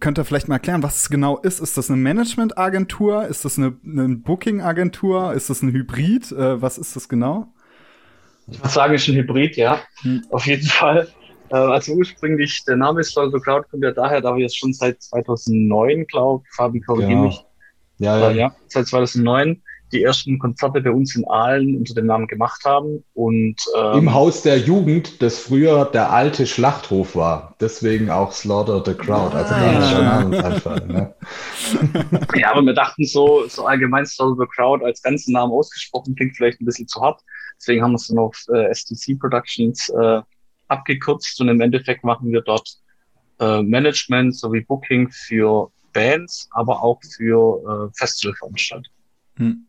könnt ihr vielleicht mal erklären, was es genau ist? Ist das eine Management-Agentur? Ist das eine, eine Booking-Agentur? Ist das ein Hybrid? Äh, was ist das genau? Ich würde sagen, es ist ein Hybrid, ja. Hm. Auf jeden Fall. Äh, also ursprünglich, der Name Slaughter the Crowd kommt ja daher, da wir jetzt schon seit 2009, glaube ich, Fabi korrigiere genau. mich. Ja, ja. Ja, seit 2009 die ersten Konzerte bei uns in Aalen unter dem Namen gemacht haben. Und, ähm, Im Haus der Jugend, das früher der alte Schlachthof war. Deswegen auch Slaughter the Crowd. Also da ist schon Namenseinfall. Ne? ja, aber wir dachten so, so allgemein Slaughter the Crowd als ganzen Namen ausgesprochen klingt vielleicht ein bisschen zu hart. Deswegen haben wir es dann auf äh, STC Productions äh, abgekürzt und im Endeffekt machen wir dort äh, Management sowie Booking für Bands, aber auch für äh, Festivalveranstaltungen. Hm.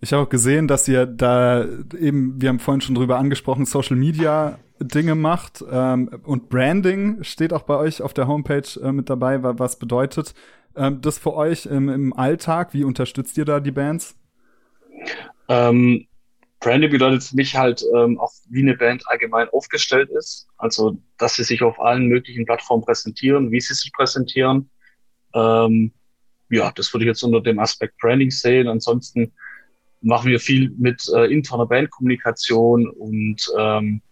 Ich habe auch gesehen, dass ihr da eben, wir haben vorhin schon drüber angesprochen, Social Media Dinge macht ähm, und Branding steht auch bei euch auf der Homepage äh, mit dabei, was bedeutet ähm, das für euch im, im, Alltag? Wie unterstützt ihr da die Bands? Ähm, Branding bedeutet für mich halt ähm, auch, wie eine Band allgemein aufgestellt ist. Also, dass sie sich auf allen möglichen Plattformen präsentieren, wie sie sich präsentieren. Ähm, ja, das würde ich jetzt unter dem Aspekt Branding sehen. Ansonsten machen wir viel mit äh, interner Bandkommunikation und ähm,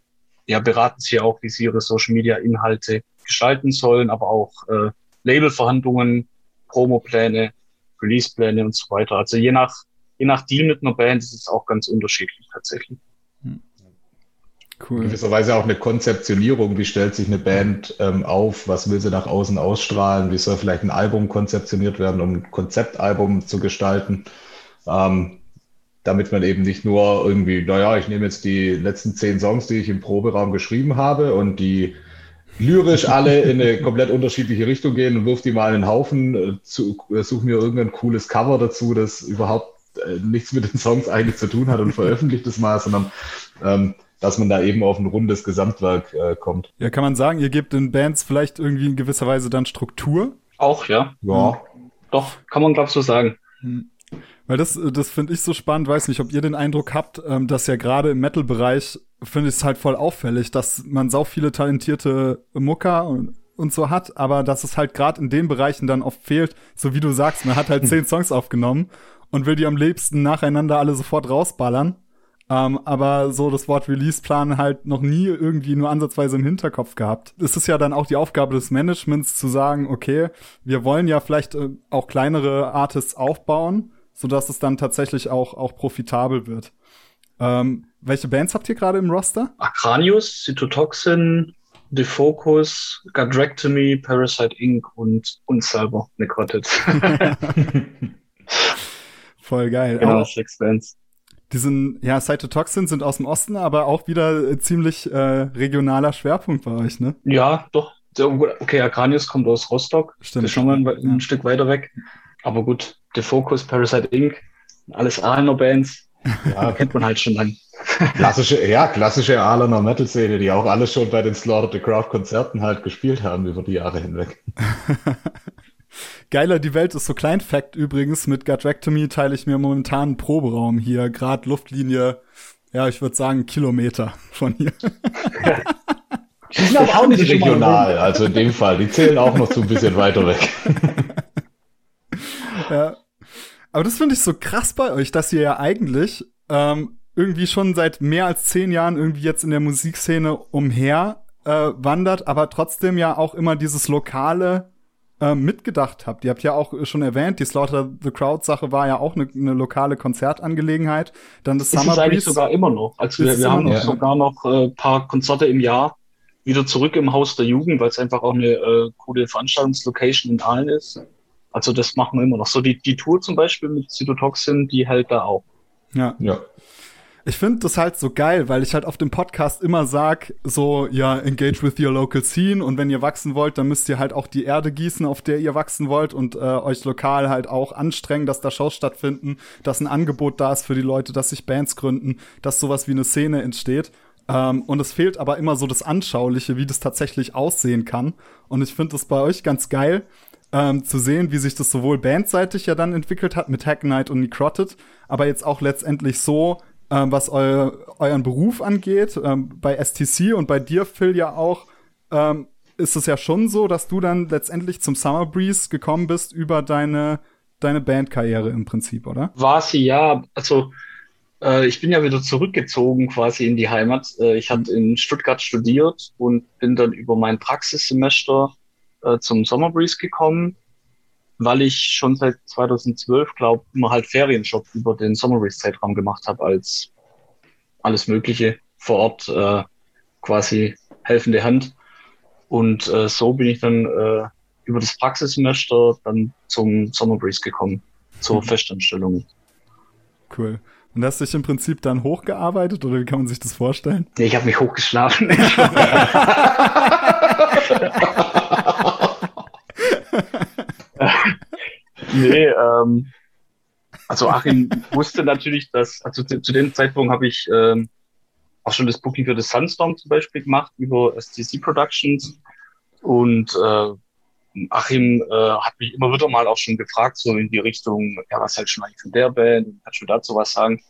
ja, beraten sie auch, wie sie ihre Social Media Inhalte gestalten sollen, aber auch äh, Labelverhandlungen, Promopläne, Releasepläne und so weiter. Also je nach, je nach Deal mit einer Band ist es auch ganz unterschiedlich tatsächlich. Cool. Gewisserweise auch eine Konzeptionierung. Wie stellt sich eine Band ähm, auf? Was will sie nach außen ausstrahlen? Wie soll vielleicht ein Album konzeptioniert werden, um ein Konzeptalbum zu gestalten? Ähm, damit man eben nicht nur irgendwie, naja, ich nehme jetzt die letzten zehn Songs, die ich im Proberaum geschrieben habe und die lyrisch alle in eine komplett unterschiedliche Richtung gehen und wirf die mal in den Haufen, äh, äh, such mir irgendein cooles Cover dazu, das überhaupt äh, nichts mit den Songs eigentlich zu tun hat und veröffentlicht es mal, sondern ähm, dass man da eben auf ein rundes Gesamtwerk äh, kommt. Ja, kann man sagen, ihr gebt den Bands vielleicht irgendwie in gewisser Weise dann Struktur? Auch, ja. Ja. Doch, kann man glaube so sagen. Hm. Weil das, das finde ich so spannend, weiß nicht, ob ihr den Eindruck habt, ähm, dass ja gerade im Metal-Bereich finde ich es halt voll auffällig, dass man sau viele talentierte Mucker und, und so hat, aber dass es halt gerade in den Bereichen dann oft fehlt, so wie du sagst, man hat halt zehn Songs aufgenommen und will die am liebsten nacheinander alle sofort rausballern. Ähm, aber so das Wort Release-Plan halt noch nie irgendwie nur ansatzweise im Hinterkopf gehabt. Es ist ja dann auch die Aufgabe des Managements zu sagen, okay, wir wollen ja vielleicht äh, auch kleinere Artists aufbauen, sodass es dann tatsächlich auch, auch profitabel wird. Ähm, welche Bands habt ihr gerade im Roster? Acranius, Cytotoxin, The Focus, Gadrectomy, Parasite Inc. und uns selber, Necrotic. Voll geil. Genau, sechs Bands. Die sind, ja, Cytotoxin sind aus dem Osten, aber auch wieder äh, ziemlich äh, regionaler Schwerpunkt bei euch, ne? Ja, doch. Okay, Acranius kommt aus Rostock. Stimmt. Das ist schon mal ein, ein ja. Stück weiter weg. Aber gut, The Focus, Parasite Inc., alles Aalner Bands. Ja, kennt man halt schon lang. Klassische, ja, klassische Ahlener Metal-Szene, die auch alle schon bei den Slaughter the Crowd-Konzerten halt gespielt haben über die Jahre hinweg. Geiler, die Welt ist so klein. Fact übrigens, mit Gutrectomy teile ich mir momentan einen Proberaum hier, gerade Luftlinie, ja, ich würde sagen Kilometer von hier. Die sind aber auch nicht regional, also in dem Fall. Die zählen auch noch so ein bisschen weiter weg. ja. Aber das finde ich so krass bei euch, dass ihr ja eigentlich ähm, irgendwie schon seit mehr als zehn Jahren irgendwie jetzt in der Musikszene umher äh, wandert, aber trotzdem ja auch immer dieses lokale äh, mitgedacht habt. Ihr habt ja auch schon erwähnt, die Slaughter the Crowd Sache war ja auch eine ne lokale Konzertangelegenheit. Dann das ist Summer es eigentlich sogar immer noch. Also wir, wir haben noch, sogar noch äh, paar Konzerte im Jahr wieder zurück im Haus der Jugend, weil es einfach auch eine äh, coole Veranstaltungslocation in Aalen ist. Also das machen wir immer noch. So die, die Tour zum Beispiel mit Cytotoxin, die hält da auch. Ja. Ja. Ich finde das halt so geil, weil ich halt auf dem Podcast immer sag, so, ja, engage with your local scene und wenn ihr wachsen wollt, dann müsst ihr halt auch die Erde gießen, auf der ihr wachsen wollt und äh, euch lokal halt auch anstrengen, dass da Shows stattfinden, dass ein Angebot da ist für die Leute, dass sich Bands gründen, dass sowas wie eine Szene entsteht. Ähm, und es fehlt aber immer so das Anschauliche, wie das tatsächlich aussehen kann. Und ich finde das bei euch ganz geil, ähm, zu sehen, wie sich das sowohl bandseitig ja dann entwickelt hat mit Hack Knight und Necrotic, aber jetzt auch letztendlich so, ähm, was eu euren Beruf angeht. Ähm, bei STC und bei dir, Phil, ja auch, ähm, ist es ja schon so, dass du dann letztendlich zum Summer Breeze gekommen bist über deine, deine Bandkarriere im Prinzip, oder? War sie ja, also äh, ich bin ja wieder zurückgezogen quasi in die Heimat. Äh, ich hatte in Stuttgart studiert und bin dann über mein Praxissemester äh, zum Summer Breeze gekommen, weil ich schon seit 2012, glaube immer halt Ferienjob über den Summer Breeze Zeitraum gemacht habe als alles Mögliche vor Ort äh, quasi helfende Hand. Und äh, so bin ich dann äh, über das Praxissemester dann zum Summer Breeze gekommen, zur mhm. Festanstellung. Cool. Und hast du dich im Prinzip dann hochgearbeitet oder wie kann man sich das vorstellen? Nee, ich habe mich hochgeschlafen. nee, ähm, also Achim wusste natürlich, dass, also zu, zu dem Zeitpunkt habe ich ähm, auch schon das Booking für das Sunstorm zum Beispiel gemacht über STC Productions und äh, Achim äh, hat mich immer wieder mal auch schon gefragt, so in die Richtung, ja, was halt schon eigentlich von der Band, kannst du dazu was sagen?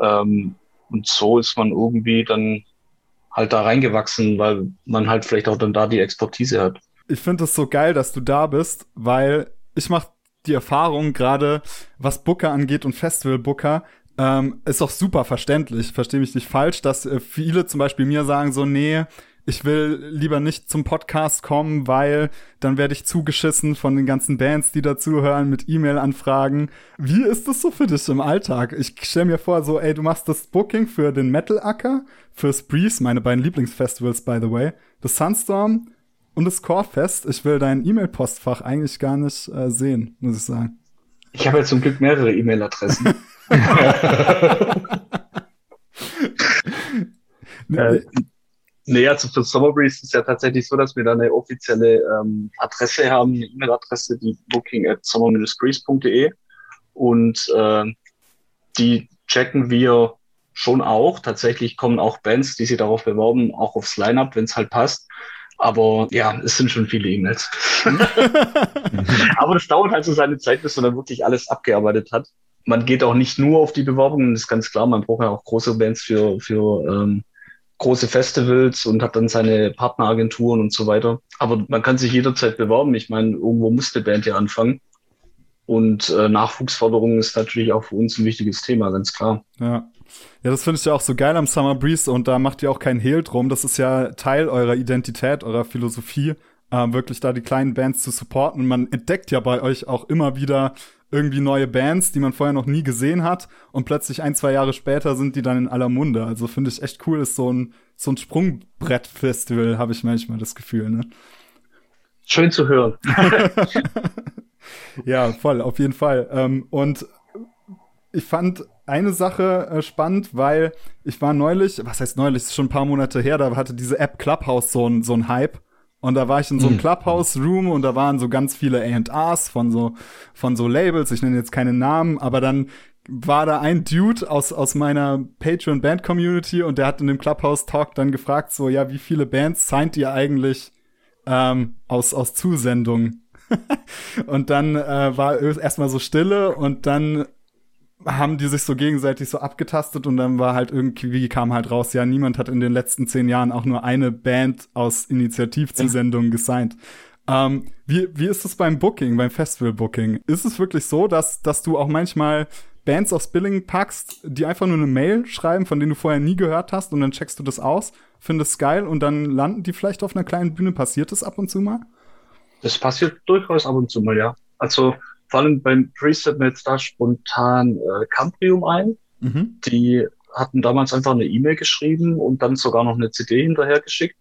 Ähm, und so ist man irgendwie dann halt da reingewachsen, weil man halt vielleicht auch dann da die Expertise hat. Ich finde es so geil, dass du da bist, weil ich mache die Erfahrung gerade, was Booker angeht und Festival-Booker, ähm, ist auch super verständlich. Verstehe mich nicht falsch, dass äh, viele zum Beispiel mir sagen so, nee, ich will lieber nicht zum Podcast kommen, weil dann werde ich zugeschissen von den ganzen Bands, die dazuhören, mit E-Mail-Anfragen. Wie ist das so für dich im Alltag? Ich stelle mir vor, so, ey, du machst das Booking für den Metal-Acker, für Spreeze, meine beiden Lieblingsfestivals, by the way, das Sunstorm und das Core-Fest. Ich will dein E-Mail-Postfach eigentlich gar nicht äh, sehen, muss ich sagen. Ich habe ja zum Glück mehrere E-Mail-Adressen. äh, Nee, also für Summer Breeze ist es ja tatsächlich so, dass wir da eine offizielle ähm, Adresse haben, eine E-Mail-Adresse, die booking at summer-breeze.de und äh, die checken wir schon auch. Tatsächlich kommen auch Bands, die sich darauf beworben, auch aufs Line-Up, wenn es halt passt. Aber ja, es sind schon viele E-Mails. Aber das dauert halt so seine Zeit, bis man dann wirklich alles abgearbeitet hat. Man geht auch nicht nur auf die Bewerbungen, das ist ganz klar. Man braucht ja auch große Bands für, für ähm, große Festivals und hat dann seine Partneragenturen und so weiter. Aber man kann sich jederzeit bewerben. Ich meine, irgendwo muss die Band ja anfangen. Und äh, Nachwuchsförderung ist natürlich auch für uns ein wichtiges Thema, ganz klar. Ja. Ja, das finde ich ja auch so geil am Summer Breeze und da macht ihr auch keinen Hehl drum. Das ist ja Teil eurer Identität, eurer Philosophie, äh, wirklich da die kleinen Bands zu supporten. Man entdeckt ja bei euch auch immer wieder irgendwie neue Bands, die man vorher noch nie gesehen hat und plötzlich ein, zwei Jahre später sind die dann in aller Munde. Also finde ich echt cool, ist so ein, so ein Sprungbrett-Festival, habe ich manchmal das Gefühl, ne? Schön zu hören. ja, voll, auf jeden Fall. Ähm, und ich fand eine Sache äh, spannend, weil ich war neulich, was heißt neulich, ist schon ein paar Monate her, da hatte diese App Clubhouse so ein, so ein Hype. Und da war ich in so einem mhm. Clubhouse-Room und da waren so ganz viele A&Rs von so, von so Labels. Ich nenne jetzt keine Namen, aber dann war da ein Dude aus, aus meiner Patreon-Band-Community und der hat in dem Clubhouse-Talk dann gefragt, so, ja, wie viele Bands signed ihr eigentlich ähm, aus, aus Zusendungen? und dann äh, war erstmal so Stille und dann haben die sich so gegenseitig so abgetastet und dann war halt irgendwie kam halt raus, ja, niemand hat in den letzten zehn Jahren auch nur eine Band aus Initiativzusendungen gesigned. Ähm, wie, wie ist es beim Booking, beim Festival-Booking? Ist es wirklich so, dass, dass du auch manchmal Bands aufs Billing packst, die einfach nur eine Mail schreiben, von denen du vorher nie gehört hast und dann checkst du das aus, findest es geil und dann landen die vielleicht auf einer kleinen Bühne? Passiert das ab und zu mal? Das passiert durchaus ab und zu mal, ja. Also vor allem beim Preset mir jetzt da spontan äh, Cambrium ein. Mhm. Die hatten damals einfach eine E-Mail geschrieben und dann sogar noch eine CD hinterher geschickt.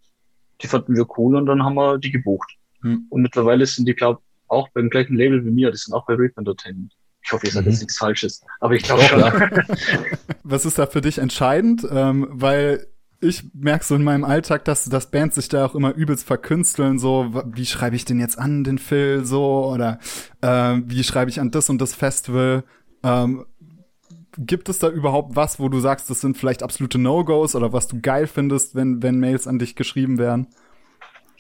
Die fanden wir cool und dann haben wir die gebucht. Mhm. Und mittlerweile sind die, glaube auch beim gleichen Label wie mir. Die sind auch bei Reap Entertainment. Ich hoffe, ihr sagt mhm. jetzt nichts Falsches, aber ich glaube schon. Was ist da für dich entscheidend? Ähm, weil ich merke so in meinem Alltag, dass, dass Bands sich da auch immer übelst verkünsteln, so, wie schreibe ich den jetzt an, den Phil, so, oder äh, wie schreibe ich an das und das Festival. Ähm, gibt es da überhaupt was, wo du sagst, das sind vielleicht absolute No-Gos oder was du geil findest, wenn, wenn Mails an dich geschrieben werden?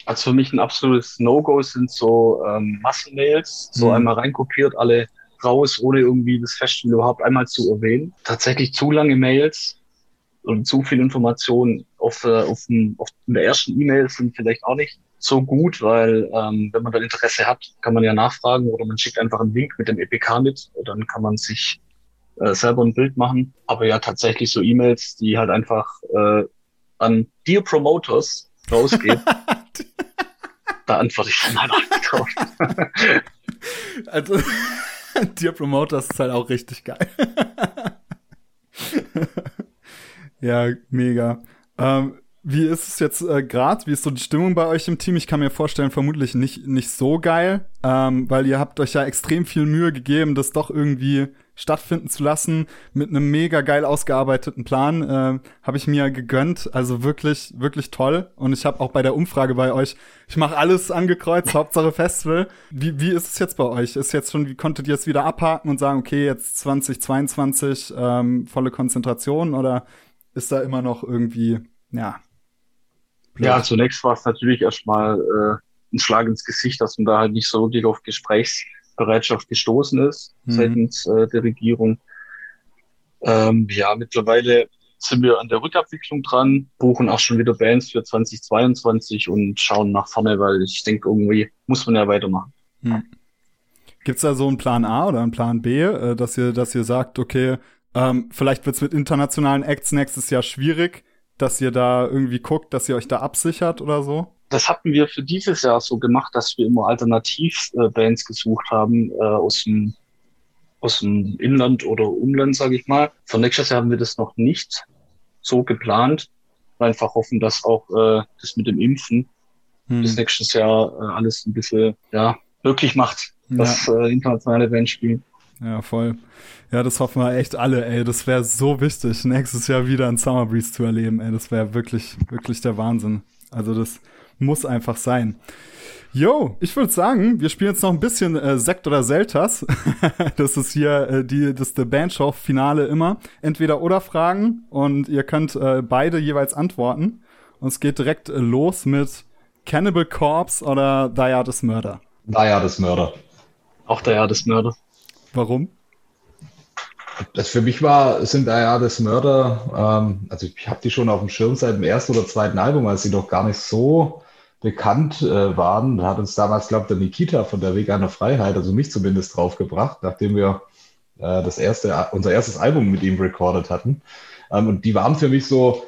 Also für mich ein absolutes No-Go sind so ähm, Massenmails, so mhm. einmal reinkopiert, alle raus, ohne irgendwie das Festival überhaupt einmal zu erwähnen. Tatsächlich zu lange Mails, und zu viel Information auf, auf, dem, auf der ersten E-Mail sind vielleicht auch nicht so gut, weil ähm, wenn man da Interesse hat, kann man ja nachfragen oder man schickt einfach einen Link mit dem EPK mit, dann kann man sich äh, selber ein Bild machen. Aber ja, tatsächlich so E-Mails, die halt einfach äh, an Dear Promoters rausgehen. da antworte ich dann halt auch nicht drauf. also, Dear Promoters ist halt auch richtig geil. Ja, mega. Ähm, wie ist es jetzt äh, gerade? Wie ist so die Stimmung bei euch im Team? Ich kann mir vorstellen, vermutlich nicht, nicht so geil, ähm, weil ihr habt euch ja extrem viel Mühe gegeben, das doch irgendwie stattfinden zu lassen mit einem mega geil ausgearbeiteten Plan. Äh, habe ich mir gegönnt. Also wirklich, wirklich toll. Und ich habe auch bei der Umfrage bei euch, ich mache alles angekreuzt, Hauptsache Festival. Wie, wie ist es jetzt bei euch? Ist jetzt schon, wie konntet ihr es wieder abhaken und sagen, okay, jetzt 2022 ähm, volle Konzentration oder ist da immer noch irgendwie, ja. Blöd. Ja, zunächst war es natürlich erstmal äh, ein Schlag ins Gesicht, dass man da halt nicht so wirklich auf Gesprächsbereitschaft gestoßen ist mhm. seitens äh, der Regierung. Ähm, ja, mittlerweile sind wir an der Rückabwicklung dran, buchen auch schon wieder Bands für 2022 und schauen nach vorne, weil ich denke, irgendwie muss man ja weitermachen. Hm. Gibt es da so einen Plan A oder einen Plan B, äh, dass ihr, dass ihr sagt, okay, ähm, vielleicht wird's mit internationalen Acts nächstes Jahr schwierig, dass ihr da irgendwie guckt, dass ihr euch da absichert oder so? Das hatten wir für dieses Jahr so gemacht, dass wir immer Alternativbands gesucht haben äh, aus dem aus dem Inland oder Umland, sage ich mal. Für nächstes Jahr haben wir das noch nicht so geplant. Einfach hoffen, dass auch äh, das mit dem Impfen hm. bis nächstes Jahr äh, alles ein bisschen ja, möglich macht, dass ja. äh, internationale Bands spielen. Ja, voll. Ja, das hoffen wir echt alle, ey. Das wäre so wichtig, nächstes Jahr wieder ein Summer Breeze zu erleben, ey. Das wäre wirklich, wirklich der Wahnsinn. Also das muss einfach sein. Yo, ich würde sagen, wir spielen jetzt noch ein bisschen äh, Sekt oder Seltas. das ist hier äh, die, das The Bandshow Finale immer. Entweder oder Fragen und ihr könnt äh, beide jeweils antworten. Und es geht direkt äh, los mit Cannibal Corpse oder Die Hardest Murder. Die Hardest Murder. Auch Die Hardest Murder. Warum? Das für mich war, sind da ja das Mörder, ähm, also ich habe die schon auf dem Schirm seit dem ersten oder zweiten Album, als sie doch gar nicht so bekannt äh, waren. Da hat uns damals, glaube ich, der Nikita von der Veganer Freiheit, also mich zumindest draufgebracht, nachdem wir äh, das erste, unser erstes Album mit ihm recorded hatten. Ähm, und die waren für mich so,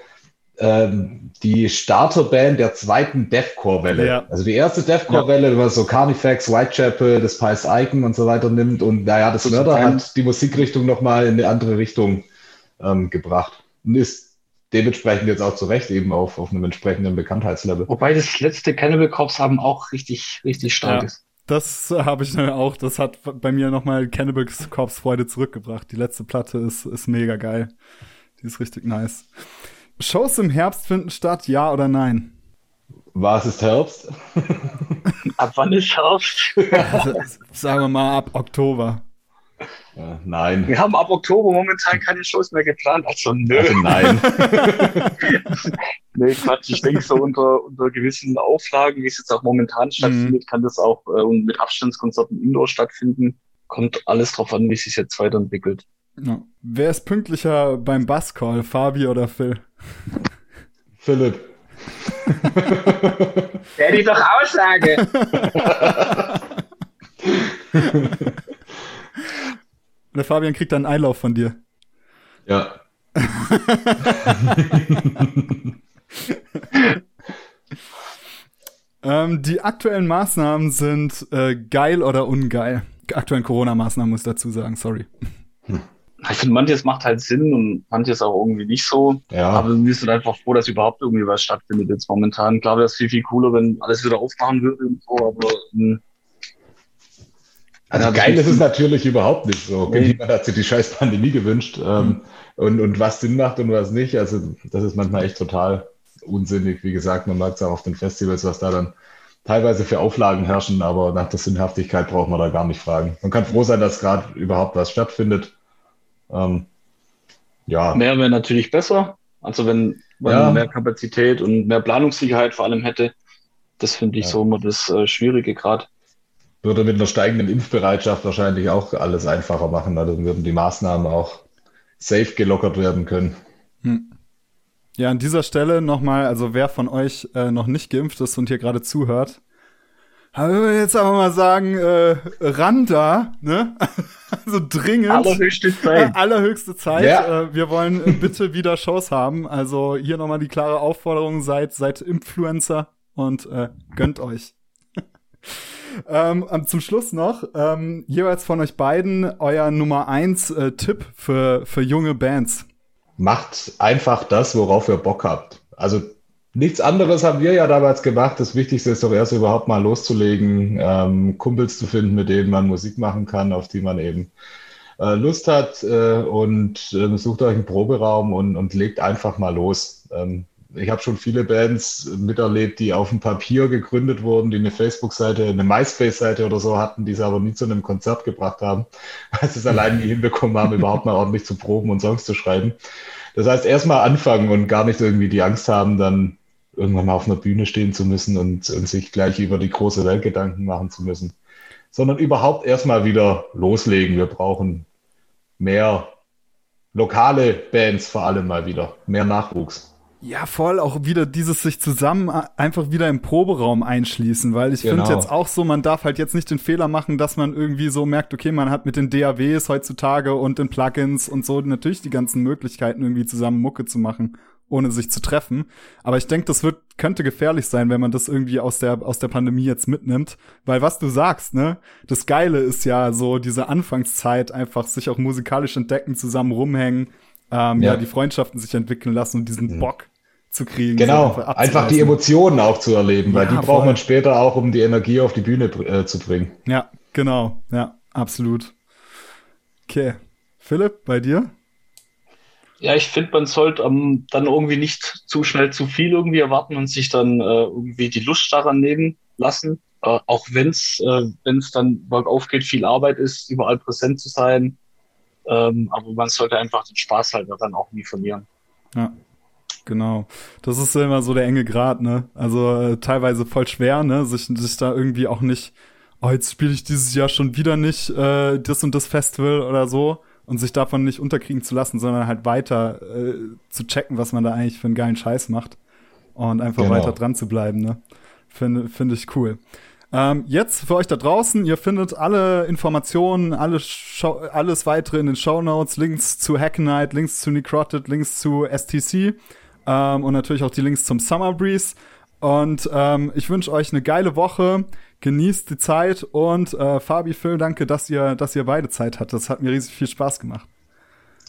ähm, die Starterband der zweiten Deathcore-Welle. Ja. Also die erste Deathcore-Welle, ja. wenn man so Carnifex, Whitechapel, das Pies Icon und so weiter nimmt und naja, das, das Mörder hat die Musikrichtung nochmal in eine andere Richtung ähm, gebracht. Und ist dementsprechend jetzt auch zurecht eben auf, auf einem entsprechenden Bekanntheitslevel. Wobei das letzte Cannibal Corpse haben auch richtig, richtig stark ja. ist. Das habe ich dann auch. Das hat bei mir nochmal Cannibal Corpse Freude zurückgebracht. Die letzte Platte ist, ist mega geil. Die ist richtig nice. Shows im Herbst finden statt, ja oder nein? Was ist Herbst? ab wann ist Herbst? also, sagen wir mal ab Oktober. Äh, nein. Wir haben ab Oktober momentan keine Shows mehr geplant. Also, nö. Also nein. nee, Quatsch. Ich denke, so unter, unter gewissen Auflagen, wie es jetzt auch momentan stattfindet, kann das auch äh, mit Abstandskonzerten indoor stattfinden. Kommt alles drauf an, wie es sich jetzt weiterentwickelt. Ja. Wer ist pünktlicher beim Basscall, Fabi oder Phil? Philipp. Der die doch Aussage. Der Fabian kriegt dann einen Einlauf von dir. Ja. ähm, die aktuellen Maßnahmen sind äh, geil oder ungeil. Aktuellen Corona-Maßnahmen muss ich dazu sagen, sorry. Ich finde, manches macht halt Sinn und manches auch irgendwie nicht so. Ja. Aber wir sind einfach froh, dass überhaupt irgendwie was stattfindet jetzt momentan. Klar wäre es viel, viel cooler, wenn alles wieder aufmachen würde und so, aber ähm, Also geil das ist es natürlich überhaupt nicht so. Nee. Niemand hat sich die scheiß Pandemie gewünscht. Ähm, und, und was Sinn macht und was nicht. Also das ist manchmal echt total unsinnig. Wie gesagt, man merkt es auch auf den Festivals, was da dann teilweise für Auflagen herrschen, aber nach der Sinnhaftigkeit braucht man da gar nicht fragen. Man kann froh sein, dass gerade überhaupt was stattfindet. Ähm, ja, mehr wäre natürlich besser. Also wenn man Ja. mehr Kapazität und mehr Planungssicherheit vor allem hätte. Das finde ich Ja. so immer das äh, Schwierige gerade. würde mit einer steigenden Impfbereitschaft wahrscheinlich auch alles einfacher machen. Also Dann würden die Maßnahmen auch safe gelockert werden können. Ja, an dieser Stelle nochmal, also wer von euch äh, noch nicht geimpft ist und hier gerade zuhört, haben wir jetzt aber mal sagen, äh, ran da, ne? also dringend. Allerhöchste Zeit. Allerhöchste Zeit. Ja. Äh, wir wollen äh, bitte wieder Shows haben. Also hier nochmal die klare Aufforderung, seid, seid Influencer und äh, gönnt euch. ähm, ähm, zum Schluss noch, ähm, jeweils von euch beiden euer Nummer eins äh, Tipp für, für junge Bands. Macht einfach das, worauf ihr Bock habt. Also nichts anderes haben wir ja damals gemacht. Das Wichtigste ist doch erst überhaupt mal loszulegen, ähm, Kumpels zu finden, mit denen man Musik machen kann, auf die man eben äh, Lust hat äh, und äh, sucht euch einen Proberaum und, und legt einfach mal los. Ähm, ich habe schon viele Bands miterlebt, die auf dem Papier gegründet wurden, die eine Facebook-Seite, eine MySpace-Seite oder so hatten, die sie aber nie zu einem Konzert gebracht haben, weil sie es allein nie hinbekommen haben, überhaupt mal ordentlich zu proben und Songs zu schreiben. Das heißt, erstmal anfangen und gar nicht irgendwie die Angst haben, dann irgendwann mal auf einer Bühne stehen zu müssen und, und sich gleich über die große Welt Gedanken machen zu müssen, sondern überhaupt erstmal wieder loslegen. Wir brauchen mehr lokale Bands vor allem mal wieder, mehr Nachwuchs. Ja, voll auch wieder dieses sich zusammen einfach wieder im Proberaum einschließen, weil ich Genau. finde jetzt auch so, man darf halt jetzt nicht den Fehler machen, dass man irgendwie so merkt, okay, man hat mit den DAWs heutzutage und den Plugins und so natürlich die ganzen Möglichkeiten irgendwie zusammen Mucke zu machen, ohne sich zu treffen. Aber ich denke, das wird könnte gefährlich sein, wenn man das irgendwie aus der aus der Pandemie jetzt mitnimmt, weil was du sagst, ne, das Geile ist ja so diese Anfangszeit einfach sich auch musikalisch entdecken, zusammen rumhängen, ähm, ja. Ja. die Freundschaften sich entwickeln lassen und diesen Bock zu kriegen. Genau, so einfach die abzureißen. Emotionen auch zu erleben, weil Ja, die voll. braucht man später auch, um die Energie auf die Bühne äh, zu bringen. Ja, genau. Ja, absolut. Okay. Philipp, bei dir? Ja, ich finde, man sollte ähm, dann irgendwie nicht zu schnell zu viel irgendwie erwarten und sich dann äh, irgendwie die Lust daran nehmen lassen. Äh, auch wenn's äh, wenn's dann bergauf geht, viel Arbeit ist, überall präsent zu sein. Ähm, aber man sollte einfach den Spaß halt dann auch nie verlieren. Ja, genau. Das ist immer so der enge Grad, ne? Also äh, teilweise voll schwer, ne? Sich, sich da irgendwie auch nicht, oh, jetzt spiele ich dieses Jahr schon wieder nicht äh, das und das Festival oder so und sich davon nicht unterkriegen zu lassen, sondern halt weiter äh, zu checken, was man da eigentlich für einen geilen Scheiß macht und einfach Genau. weiter dran zu bleiben, ne? Finde finde ich cool. Ähm, jetzt für euch da draußen, ihr findet alle Informationen, alle Show, alles weitere in den Show Notes, Links zu Hacknight, Links zu Necrotic, Links zu STC ähm, und natürlich auch die Links zum Summer Breeze. Und ähm, ich wünsche euch eine geile Woche, genießt die Zeit und äh, Fabi, Phil, danke, dass ihr, dass ihr beide Zeit hattet. Das hat mir riesig viel Spaß gemacht.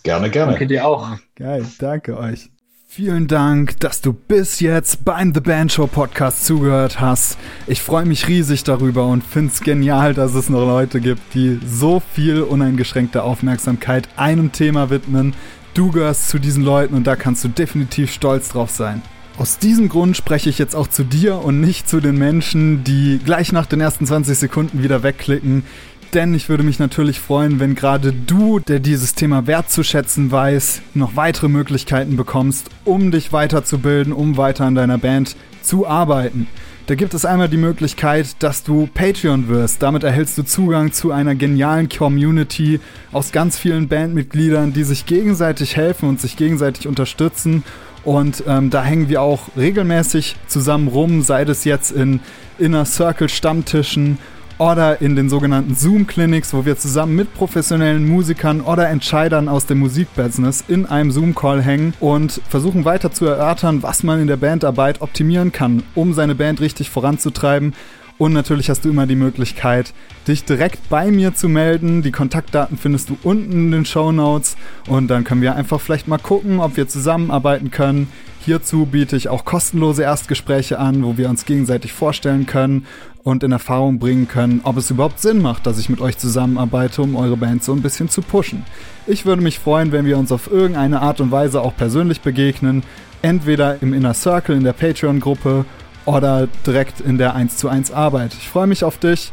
Gerne, gerne. Danke dir auch. Geil, danke euch. Vielen Dank, dass du bis jetzt beim The Band Show Podcast zugehört hast. Ich freue mich riesig darüber und find's genial, dass es noch Leute gibt, die so viel uneingeschränkte Aufmerksamkeit einem Thema widmen. Du gehörst zu diesen Leuten und da kannst du definitiv stolz drauf sein. Aus diesem Grund spreche ich jetzt auch zu dir und nicht zu den Menschen, die gleich nach den ersten 20 Sekunden wieder wegklicken. denn ich würde mich natürlich freuen, wenn gerade du, der dieses Thema wertzuschätzen weiß, noch weitere Möglichkeiten bekommst, um dich weiterzubilden, um weiter an deiner Band zu arbeiten. Da gibt es einmal die Möglichkeit, dass du Patreon wirst. Damit erhältst du Zugang zu einer genialen Community aus ganz vielen Bandmitgliedern, die sich gegenseitig helfen und sich gegenseitig unterstützen. Und ähm, da hängen wir auch regelmäßig zusammen rum, sei es jetzt in Inner Circle Stammtischen oder in den sogenannten Zoom-Clinics, wo wir zusammen mit professionellen Musikern oder Entscheidern aus dem Musikbusiness in einem Zoom-Call hängen und versuchen weiter zu erörtern, was man in der Bandarbeit optimieren kann, um seine Band richtig voranzutreiben. Und natürlich hast du immer die Möglichkeit, dich direkt bei mir zu melden. Die Kontaktdaten findest du unten in den Show Notes. Und dann können wir einfach vielleicht mal gucken, ob wir zusammenarbeiten können. Hierzu biete ich auch kostenlose Erstgespräche an, wo wir uns gegenseitig vorstellen können und in Erfahrung bringen können, ob es überhaupt Sinn macht, dass ich mit euch zusammenarbeite, um eure Band so ein bisschen zu pushen. Ich würde mich freuen, wenn wir uns auf irgendeine Art und Weise auch persönlich begegnen, entweder im Inner Circle in der Patreon-Gruppe oder direkt in der 1 zu 1 Arbeit. Ich freue mich auf dich